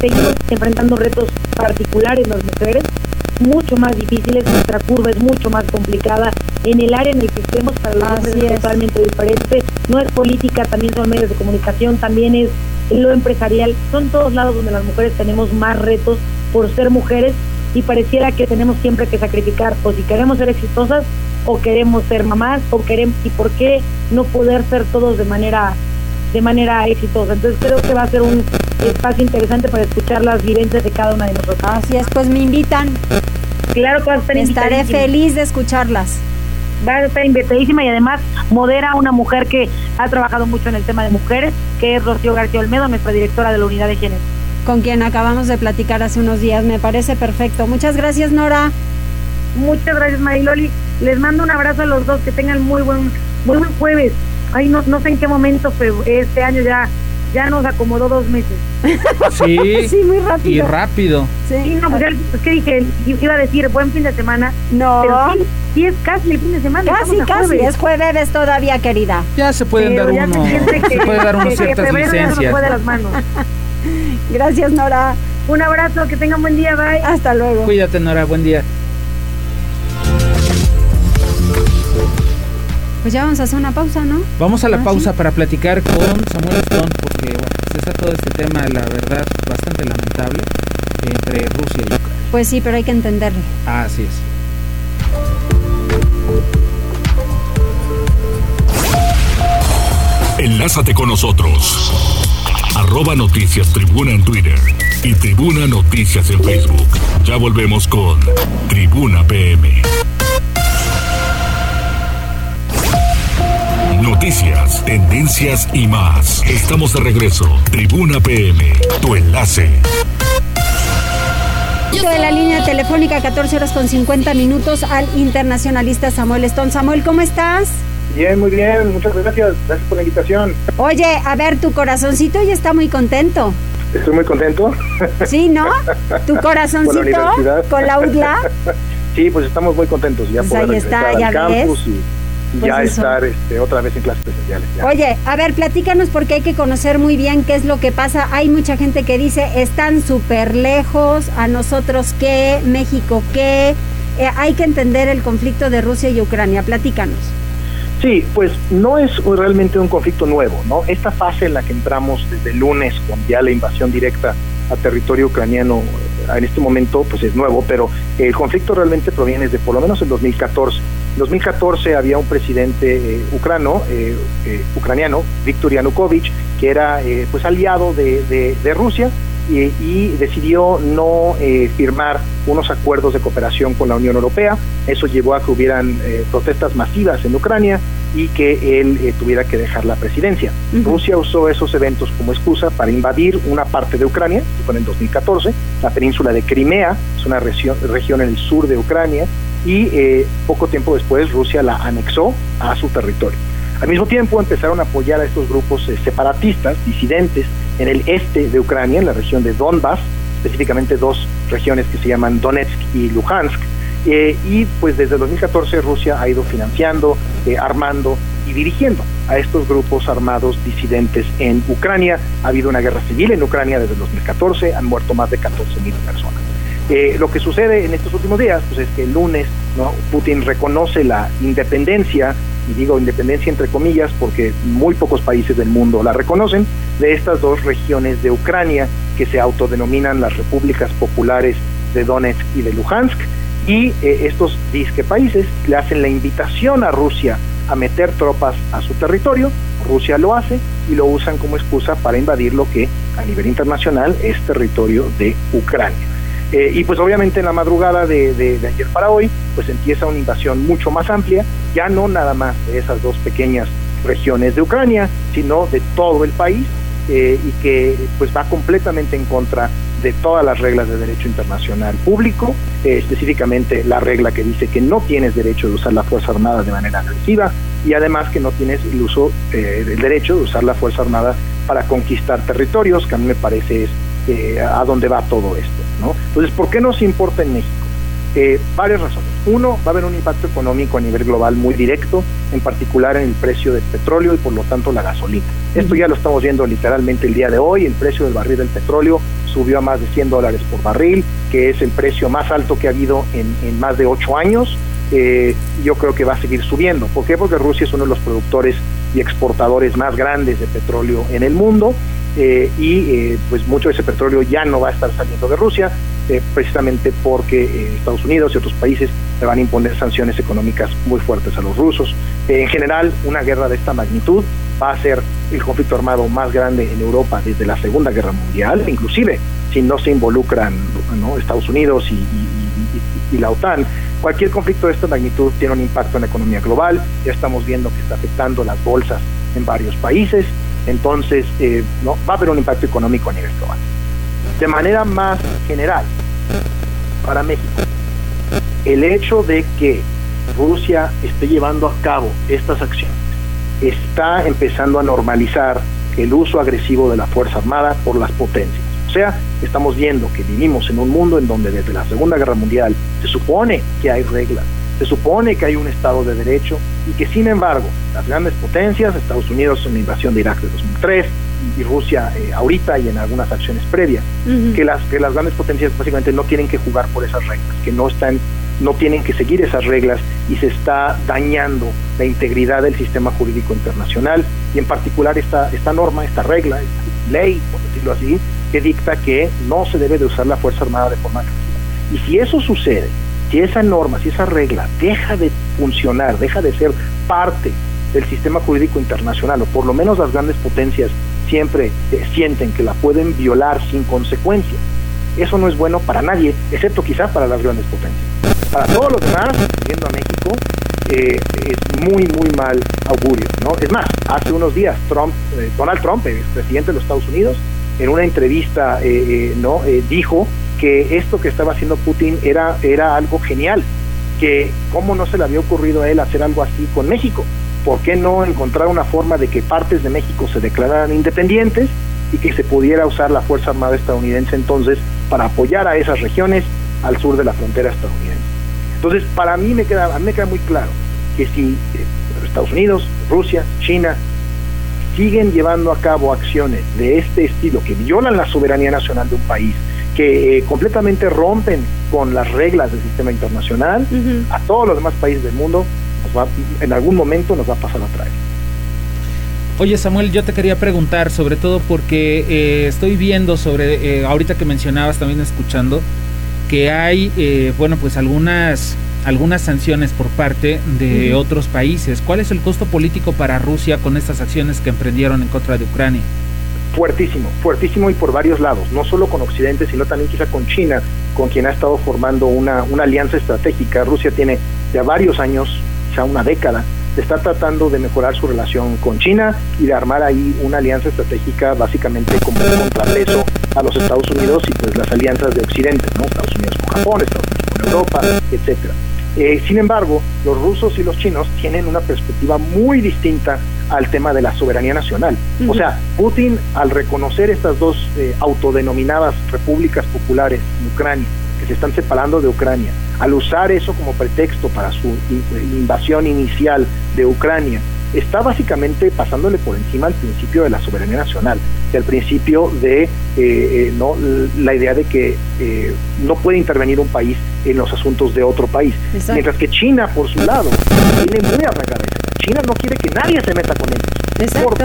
seguimos enfrentando retos particulares las mujeres, mucho más difíciles, nuestra curva es mucho más complicada, en el área en el que estemos para los hombres es. totalmente diferente, no es política, también son medios de comunicación, también es lo empresarial, son todos lados donde las mujeres tenemos más retos por ser mujeres y pareciera que tenemos siempre que sacrificar o si queremos ser exitosas o queremos ser mamás o queremos y por qué no poder ser todos de manera de manera exitosa. Entonces creo que va a ser un espacio interesante para escuchar las vivencias de cada una de nosotros. Así es, pues me invitan. Claro que va a estar Estaré feliz de escucharlas. Va a estar invitadísima y además modera a una mujer que ha trabajado mucho en el tema de mujeres, que es Rocío García Olmedo, nuestra directora de la unidad de género. Con quien acabamos de platicar hace unos días, me parece perfecto. Muchas gracias, Nora. Muchas gracias, Mariloli. Les mando un abrazo a los dos, que tengan muy buen, muy buen jueves. Ay, no, no sé en qué momento, pero este año ya ya nos acomodó dos meses. Sí, sí muy rápido. Y rápido. Sí, no, pues, ya, pues ¿qué dije? Iba a decir buen fin de semana. No. Pero sí, sí es casi el fin de semana. Casi, casi. Jueves. Es jueves todavía, querida. Ya se pueden Pero dar ya uno, se se puede dar que ciertas se licencias. las manos. Gracias, Nora. Un abrazo, que tengan buen día, bye. Hasta luego. Cuídate, Nora, buen día. Pues ya vamos a hacer una pausa, ¿no? Vamos a la Ah, pausa sí. para platicar con Samuel Stone, porque bueno, pues está todo este tema, la verdad, bastante lamentable entre Rusia y Ucrania. Pues sí, pero hay que entenderle. Así es. Enlázate con nosotros. Arroba Noticias Tribuna en Twitter y Tribuna Noticias en Facebook. Ya volvemos con Tribuna PM. Noticias, tendencias y más. Estamos de regreso. Tribuna PM, tu enlace. De la línea telefónica 14 horas con 50 minutos al internacionalista Samuel Stone. Samuel, ¿cómo estás? Bien, muy bien, muchas gracias, gracias por la invitación. Oye, a ver, tu corazoncito ya está muy contento. Estoy muy contento. ¿Sí, no? Tu corazoncito con la UDLA. Sí, pues estamos muy contentos ya Pues poder ahí está, ya ves. campus y, y Pues ya eso. estar este, otra vez en clases presenciales. ya. Oye, a ver, platícanos porque hay que conocer muy bien qué es lo que pasa. Hay mucha gente que dice, están súper lejos, a nosotros qué, México qué. Eh, hay que entender el conflicto de Rusia y Ucrania. Platícanos. Sí, pues no es realmente un conflicto nuevo, ¿no? Esta fase en la que entramos desde el lunes con ya la invasión directa a territorio ucraniano eh, en este momento pues es nuevo, pero el conflicto realmente proviene de por lo menos el 2014. En 2014 había un presidente eh, ucrano, eh, eh, ucraniano, Viktor Yanukovych, que era eh, pues aliado de- de Rusia y, y decidió no eh, firmar unos acuerdos de cooperación con la Unión Europea. Eso llevó a que hubieran eh, protestas masivas en Ucrania y que él eh, tuviera que dejar la presidencia. Rusia usó esos eventos como excusa para invadir una parte de Ucrania, que fue en el 2014, la península de Crimea, es una región, región en el sur de Ucrania, y eh, poco tiempo después Rusia la anexó a su territorio. Al mismo tiempo empezaron a apoyar a estos grupos eh, separatistas, disidentes, en el este de Ucrania, en la región de Donbass, específicamente dos regiones que se llaman Donetsk y Luhansk. Eh, y pues desde el 2014 Rusia ha ido financiando, eh, armando y dirigiendo a estos grupos armados disidentes en Ucrania. Ha habido una guerra civil en Ucrania desde el 2014, han muerto más de 14 mil personas. Lo que sucede en estos últimos días pues es que el lunes. Putin reconoce la independencia, y digo independencia entre comillas porque muy pocos países del mundo la reconocen, de estas dos regiones de Ucrania que se autodenominan las repúblicas populares de Donetsk y de Luhansk. Y eh, estos disque países le hacen la invitación a Rusia a meter tropas a su territorio. Rusia lo hace y lo usan como excusa para invadir lo que a nivel internacional es territorio de Ucrania. Eh, y pues obviamente en la madrugada de, de- de ayer para hoy, pues empieza una invasión mucho más amplia, ya no nada más de esas dos pequeñas regiones de Ucrania, sino de todo el país, eh, y que pues va completamente en contra de todas las reglas de derecho internacional público, eh, específicamente la regla que dice que no tienes derecho de usar la Fuerza Armada de manera agresiva y además que no tienes el uso eh, derecho de usar la Fuerza Armada para conquistar territorios, que a mí me parece es a dónde va todo esto. ¿no? Entonces, ¿por qué nos importa en México? Eh, varias razones. Uno, va a haber un impacto económico a nivel global muy directo, en particular en el precio del petróleo y por lo tanto la gasolina. Esto ya lo estamos viendo literalmente el día de hoy. El precio del barril del petróleo subió a más de 100 dólares por barril, que es el precio más alto que ha habido en, en más de ocho años. Eh, yo creo que va a seguir subiendo. ¿Por qué? Porque Rusia es uno de los productores y exportadores más grandes de petróleo en el mundo eh, y eh, pues mucho de ese petróleo ya no va a estar saliendo de Rusia eh, precisamente porque eh, Estados Unidos y otros países le van a imponer sanciones económicas muy fuertes a los rusos. Eh, en general, una guerra de esta magnitud va a ser el conflicto armado más grande en Europa desde la Segunda Guerra Mundial, inclusive si no se involucran. Estados Unidos y la OTAN, Cualquier conflicto de esta magnitud tiene un impacto en la economía global, ya estamos viendo que está afectando las bolsas en varios países, entonces eh, ¿no? va a haber un impacto económico a nivel global. De manera más general, para México, el hecho de que Rusia esté llevando a cabo estas acciones está empezando a normalizar el uso agresivo de la Fuerza Armada por las potencias. O sea, estamos viendo que vivimos en un mundo en donde desde la Segunda Guerra Mundial se supone que hay reglas, se supone que hay un Estado de Derecho y que sin embargo las grandes potencias, Estados Unidos en la invasión de Irak de 2003 y Rusia eh, ahorita y en algunas acciones previas, que, las, que las grandes potencias básicamente no tienen que jugar por esas reglas, que no están no tienen que seguir esas reglas y se está dañando la integridad del sistema jurídico internacional y en particular esta, esta norma, esta regla, esta ley, por decirlo así, que dicta que no se debe de usar la Fuerza Armada de forma agresiva. Y si eso sucede, si esa norma, si esa regla deja de funcionar, deja de ser parte del sistema jurídico internacional, o por lo menos las grandes potencias siempre eh, sienten que la pueden violar sin consecuencias, eso no es bueno para nadie, excepto quizá para las grandes potencias. Para todos los demás, viendo a México, eh, es muy, muy mal augurio. ¿no? Es más, hace unos días Trump, eh, Donald Trump, el presidente de los Estados Unidos, en una entrevista eh, no dijo que esto que estaba haciendo Putin era, era algo genial, que cómo no se le había ocurrido a él hacer algo así con México. ¿Por qué no encontrar una forma de que partes de México se declararan independientes y que se pudiera usar la Fuerza Armada estadounidense entonces para apoyar a esas regiones al sur de la frontera estadounidense. Entonces, para mí me queda, a mí me queda muy claro que si eh, Estados Unidos, Rusia, China siguen llevando a cabo acciones de este estilo que violan la soberanía nacional de un país, que eh, completamente rompen con las reglas del sistema internacional, a todos los demás países del mundo, en algún momento nos va a pasar a traer. Oye Samuel, yo te quería preguntar, sobre todo porque eh, estoy viendo sobre, eh, ahorita que mencionabas, también escuchando, que hay, eh, bueno, pues algunas, algunas sanciones por parte de otros países. ¿Cuál es el costo político para Rusia con estas acciones que emprendieron en contra de Ucrania? Fuertísimo, fuertísimo y por varios lados, no solo con Occidente, sino también quizá con China, con quien ha estado formando una, una alianza estratégica. Rusia tiene ya varios años, ya una década, está tratando de mejorar su relación con China y de armar ahí una alianza estratégica básicamente como un contrapeso a los Estados Unidos y pues las alianzas de Occidente, ¿no? Estados Unidos con Japón, Estados Unidos con Europa, etcétera. Eh, sin embargo, los rusos y los chinos tienen una perspectiva muy distinta al tema de la soberanía nacional. O sea, Putin, al reconocer estas dos eh, autodenominadas repúblicas populares en Ucrania, que se están separando de Ucrania, al usar eso como pretexto para su invasión inicial de Ucrania, está básicamente pasándole por encima al principio de la soberanía nacional, el principio de eh, eh, no la idea de que eh, no puede intervenir un país en los asuntos de otro país. Mientras que China, por su lado, tiene muy arraigada China no quiere que nadie se meta con ellos. Por,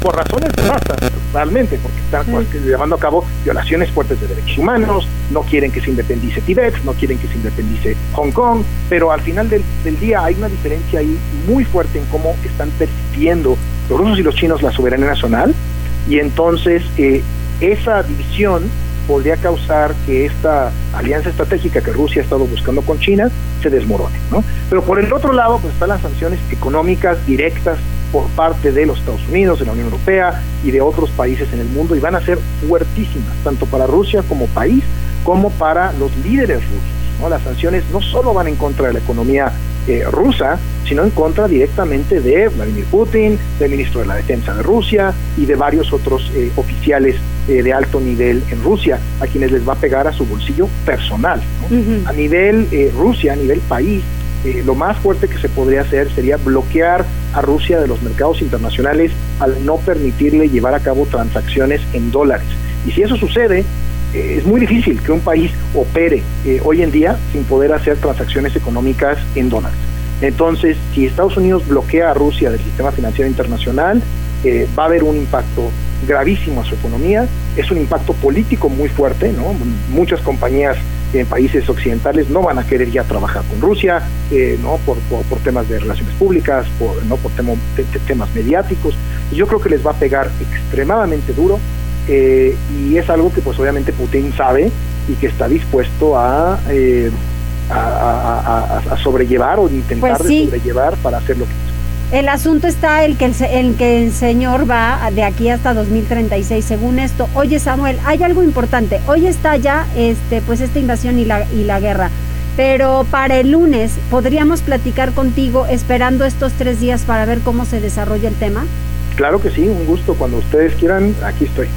por, razones de raza, realmente, porque están llevando a cabo violaciones fuertes de derechos humanos, no quieren que se independice Tibet, no quieren que se independice Hong Kong, pero al final del, día hay una diferencia ahí muy fuerte en cómo están percibiendo los rusos y los chinos la soberanía nacional, y entonces eh, esa división podría causar que esta alianza estratégica que Rusia ha estado buscando con China se desmorone. ¿no? Pero por el otro lado, pues están las sanciones económicas directas por parte de los Estados Unidos, de la Unión Europea y de otros países en el mundo y van a ser fuertísimas, tanto para Rusia como país, como para los líderes rusos. ¿no? Las sanciones no solo van en contra de la economía eh, rusa, sino en contra directamente de Vladimir Putin, del ministro de la Defensa de Rusia y de varios otros eh, oficiales eh, de alto nivel en Rusia, a quienes les va a pegar a su bolsillo personal. A nivel Rusia, a nivel país, lo más fuerte que se podría hacer sería bloquear a Rusia de los mercados internacionales al no permitirle llevar a cabo transacciones en dólares. Y si eso sucede, es muy difícil que un país opere hoy en día sin poder hacer transacciones económicas en dólares. Entonces, si Estados Unidos bloquea a Rusia del sistema financiero internacional, eh, va a haber un impacto gravísimo a su economía, es un impacto político muy fuerte, ¿no? Muchas compañías en países occidentales no van a querer ya trabajar con Rusia, eh, ¿no? Por, por, temas de relaciones públicas, por, ¿no? por temas mediáticos. Yo creo que les va a pegar extremadamente duro eh, y es algo que pues obviamente Putin sabe y que está dispuesto a a, sobrellevar o intentar pues de sobrellevar para hacer lo que el asunto está el que el, el, que el señor va de aquí hasta 2036, según esto. Oye, Samuel, hay algo importante. Hoy está ya este, pues esta invasión y la, y la guerra. Pero para el lunes, ¿podríamos platicar contigo esperando estos tres días para ver cómo se desarrolla el tema? Claro que sí, un gusto. Cuando ustedes quieran, aquí estoy.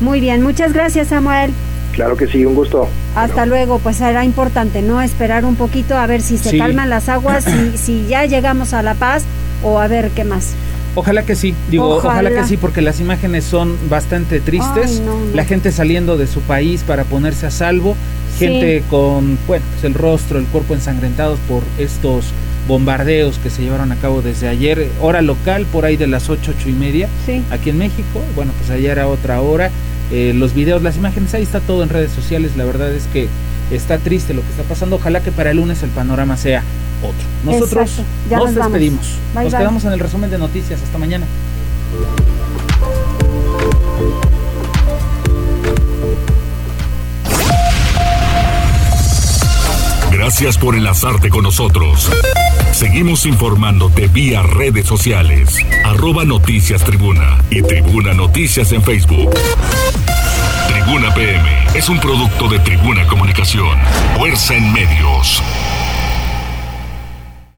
Muy bien, muchas gracias, Samuel. Claro que sí, un gusto. Hasta luego, pues será importante, ¿no? Esperar un poquito a ver si se calman las aguas, si, si ya llegamos a La Paz o a ver qué más. Ojalá que sí, digo, ojalá, que sí, porque las imágenes son bastante tristes. La gente saliendo de su país para ponerse a salvo, gente con, bueno, pues el rostro, el cuerpo ensangrentados por estos bombardeos que se llevaron a cabo desde ayer, hora local, por ahí de las ocho, ocho y media, aquí en México. Bueno, pues allá era otra hora. Eh, los videos, las imágenes, ahí está todo en redes sociales. La verdad es que está triste lo que está pasando. Ojalá que para el lunes el panorama sea otro. Nosotros nos, despedimos. nos quedamos en el resumen de noticias. Hasta mañana. Gracias por enlazarte con nosotros. Seguimos informándote vía redes sociales. Arroba Noticias Tribuna y Tribuna Noticias en Facebook. Tribuna PM es un producto de Tribuna Comunicación. Fuerza en medios.